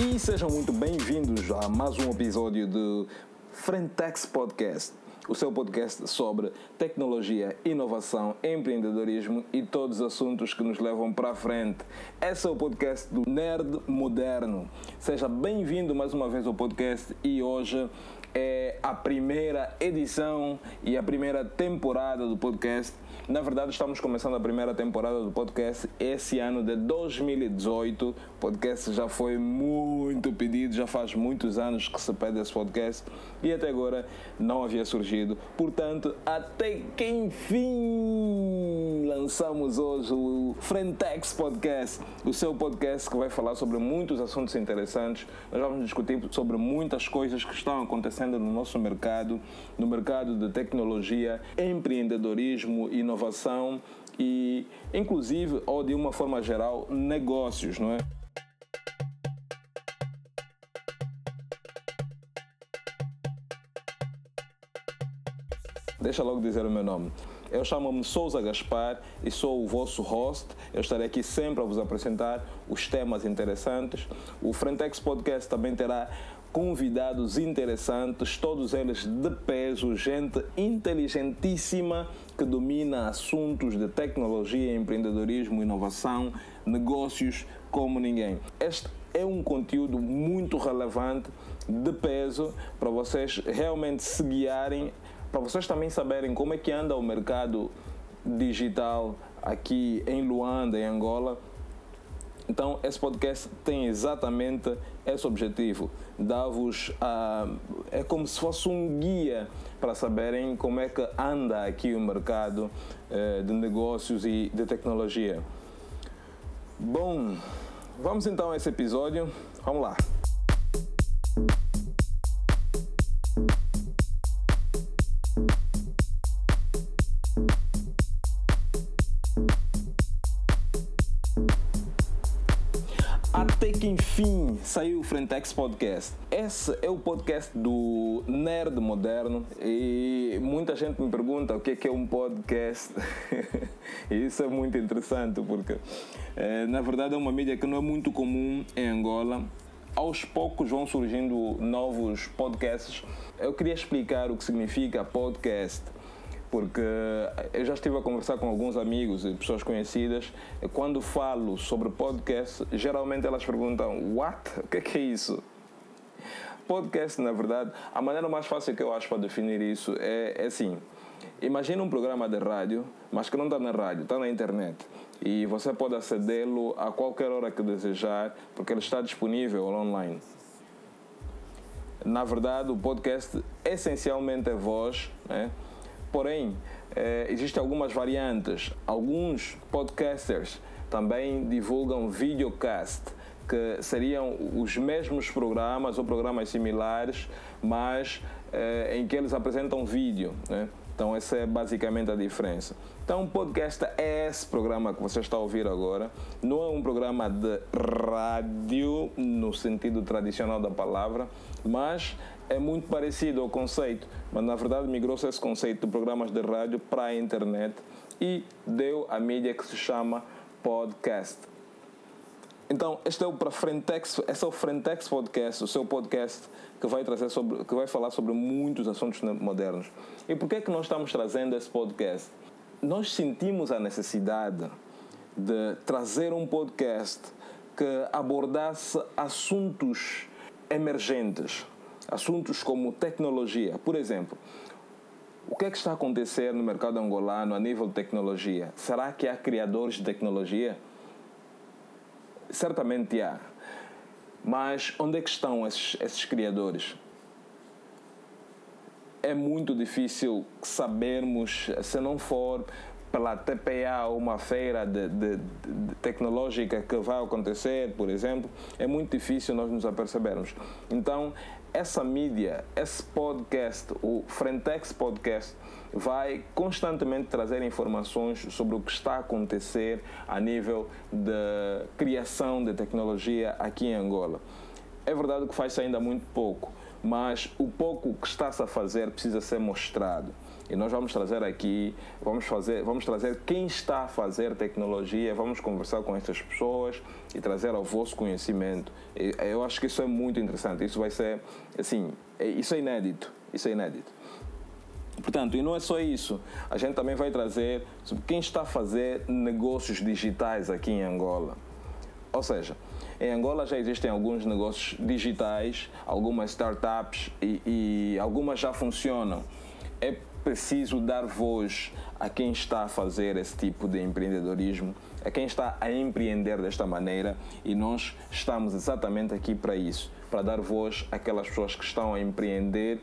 E sejam muito bem-vindos a mais um episódio do Frentex Podcast, o seu podcast sobre tecnologia, inovação, empreendedorismo e todos os assuntos que nos levam para a frente. Esse é o podcast do Nerd Moderno. Seja bem-vindo mais uma vez ao podcast e hoje é a primeira edição e a primeira temporada do podcast. Na verdade, estamos começando a primeira temporada do podcast esse ano de 2018. Podcast já foi muito pedido, já faz muitos anos que se pede esse podcast e até agora não havia surgido. Portanto, até que enfim lançamos hoje o Frentex Podcast, o seu podcast que vai falar sobre muitos assuntos interessantes. Nós vamos discutir sobre muitas coisas que estão acontecendo no nosso mercado, no mercado de tecnologia, empreendedorismo, inovação e, inclusive, ou de uma forma geral, negócios, não é? Deixa logo dizer o meu nome. Eu chamo-me Souza Gaspar e sou o vosso host. Eu estarei aqui sempre a vos apresentar os temas interessantes. O Frentex Podcast também terá convidados interessantes, todos eles de peso, gente inteligentíssima que domina assuntos de tecnologia, empreendedorismo, inovação, negócios como ninguém. Este é um conteúdo muito relevante, de peso, para vocês realmente se guiarem, para vocês também saberem como é que anda o mercado digital aqui em Luanda, em Angola então, esse podcast tem exatamente esse objetivo: dar-vos. Uh, é como se fosse um guia para saberem como é que anda aqui o mercado uh, de negócios e de tecnologia. Bom, vamos então a esse episódio. Vamos lá. Que enfim saiu o Frentex Podcast. Esse é o podcast do Nerd Moderno e muita gente me pergunta o que é, que é um podcast. isso é muito interessante porque, é, na verdade, é uma mídia que não é muito comum em Angola aos poucos vão surgindo novos podcasts. Eu queria explicar o que significa podcast porque eu já estive a conversar com alguns amigos e pessoas conhecidas. Quando falo sobre podcast, geralmente elas perguntam: What? O que é, que é isso? Podcast, na verdade, a maneira mais fácil que eu acho para definir isso é, é assim: imagina um programa de rádio, mas que não está na rádio, está na internet. E você pode acedê-lo a qualquer hora que desejar, porque ele está disponível online. Na verdade, o podcast essencialmente é voz, né? Porém, eh, existem algumas variantes. Alguns podcasters também divulgam videocast, que seriam os mesmos programas ou programas similares, mas eh, em que eles apresentam vídeo. Né? Então, essa é basicamente a diferença. Então, o podcast é esse programa que você está a ouvir agora. Não é um programa de rádio, no sentido tradicional da palavra, mas é muito parecido ao conceito. Mas, na verdade, migrou-se esse conceito de programas de rádio para a internet e deu a mídia que se chama podcast. Então, este é o para Frentex, esse é o Frentex Podcast, o seu podcast que vai trazer sobre, que vai falar sobre muitos assuntos modernos. E por que é que nós estamos trazendo esse podcast? Nós sentimos a necessidade de trazer um podcast que abordasse assuntos emergentes, assuntos como tecnologia, por exemplo. O que é que está a acontecer no mercado angolano a nível de tecnologia? Será que há criadores de tecnologia? Certamente há. Mas onde é que estão esses, esses criadores? É muito difícil sabermos, se não for pela TPA, uma feira de, de, de, tecnológica que vai acontecer, por exemplo, é muito difícil nós nos apercebermos. Então, essa mídia, esse podcast, o Frentex Podcast, vai constantemente trazer informações sobre o que está a acontecer a nível de criação de tecnologia aqui em Angola. É verdade que faz ainda muito pouco, mas o pouco que está-se a fazer precisa ser mostrado. E nós vamos trazer aqui, vamos fazer, vamos trazer quem está a fazer tecnologia, vamos conversar com essas pessoas e trazer ao vosso conhecimento. Eu acho que isso é muito interessante. Isso vai ser, assim, é, isso é inédito. Isso é inédito. Portanto, e não é só isso. A gente também vai trazer quem está a fazer negócios digitais aqui em Angola. Ou seja, em Angola já existem alguns negócios digitais, algumas startups e, e algumas já funcionam. É preciso dar voz a quem está a fazer esse tipo de empreendedorismo, a quem está a empreender desta maneira e nós estamos exatamente aqui para isso, para dar voz àquelas pessoas que estão a empreender,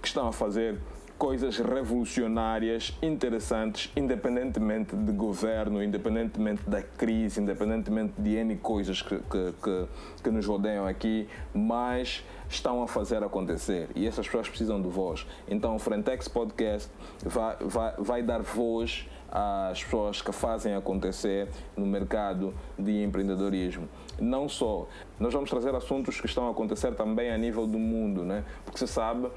que estão a fazer coisas revolucionárias, interessantes, independentemente de governo, independentemente da crise, independentemente de N coisas que, que, que, que nos rodeiam aqui, mas estão a fazer acontecer e essas pessoas precisam de voz. Então o Frentex Podcast vai, vai, vai dar voz às pessoas que fazem acontecer no mercado de empreendedorismo. Não só, nós vamos trazer assuntos que estão a acontecer também a nível do mundo, né? porque você sabe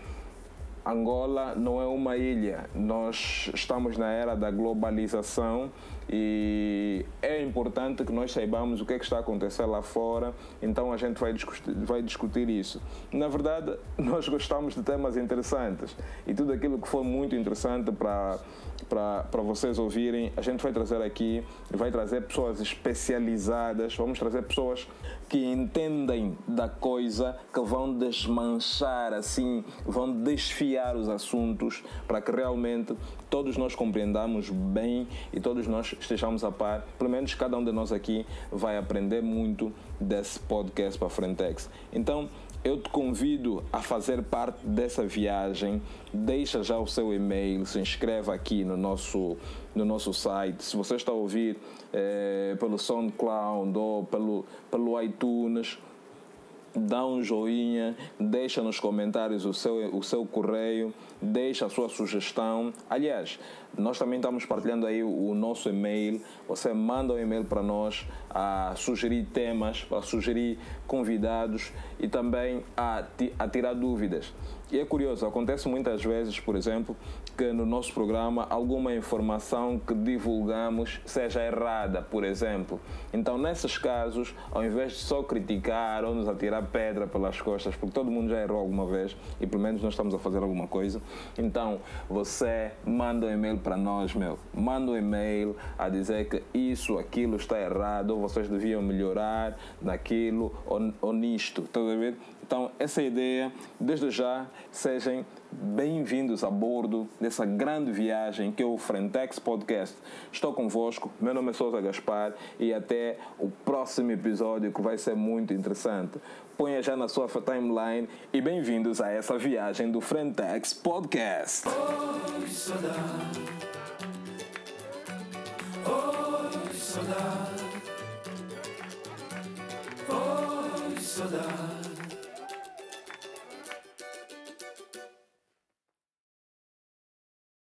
Angola não é uma ilha. Nós estamos na era da globalização e é importante que nós saibamos o que, é que está a acontecer lá fora, então a gente vai discutir, vai discutir isso. Na verdade, nós gostamos de temas interessantes e tudo aquilo que for muito interessante para para vocês ouvirem, a gente vai trazer aqui, vai trazer pessoas especializadas, vamos trazer pessoas que entendem da coisa, que vão desmanchar assim, vão desfiar os assuntos para que realmente todos nós compreendamos bem e todos nós estejamos a par. Pelo menos cada um de nós aqui vai aprender muito desse podcast para a Frentex. Então, eu te convido a fazer parte dessa viagem. Deixa já o seu e-mail, se inscreva aqui no nosso, no nosso site. Se você está a ouvir é, pelo SoundCloud ou pelo, pelo iTunes, dá um joinha, deixa nos comentários o seu, o seu correio, deixa a sua sugestão. Aliás, nós também estamos partilhando aí o nosso e-mail. Você manda um e-mail para nós a sugerir temas, a sugerir convidados e também a, a tirar dúvidas. E é curioso, acontece muitas vezes, por exemplo, que no nosso programa alguma informação que divulgamos seja errada, por exemplo. Então, nesses casos, ao invés de só criticar ou nos atirar pedra pelas costas, porque todo mundo já errou alguma vez e pelo menos nós estamos a fazer alguma coisa, então você manda um e-mail para nós, meu. Manda um e-mail a dizer que isso, aquilo está errado, ou vocês deviam melhorar naquilo ou, nisto. Está a ver? Então, essa ideia, desde já, sejam bem-vindos a bordo dessa grande viagem que é o Frentex Podcast. Estou convosco, meu nome é Souza Gaspar e até o próximo episódio que vai ser muito interessante. Ponha já na sua timeline e bem-vindos a essa viagem do Frentex Podcast. Oi. Oi. Oi, saudade.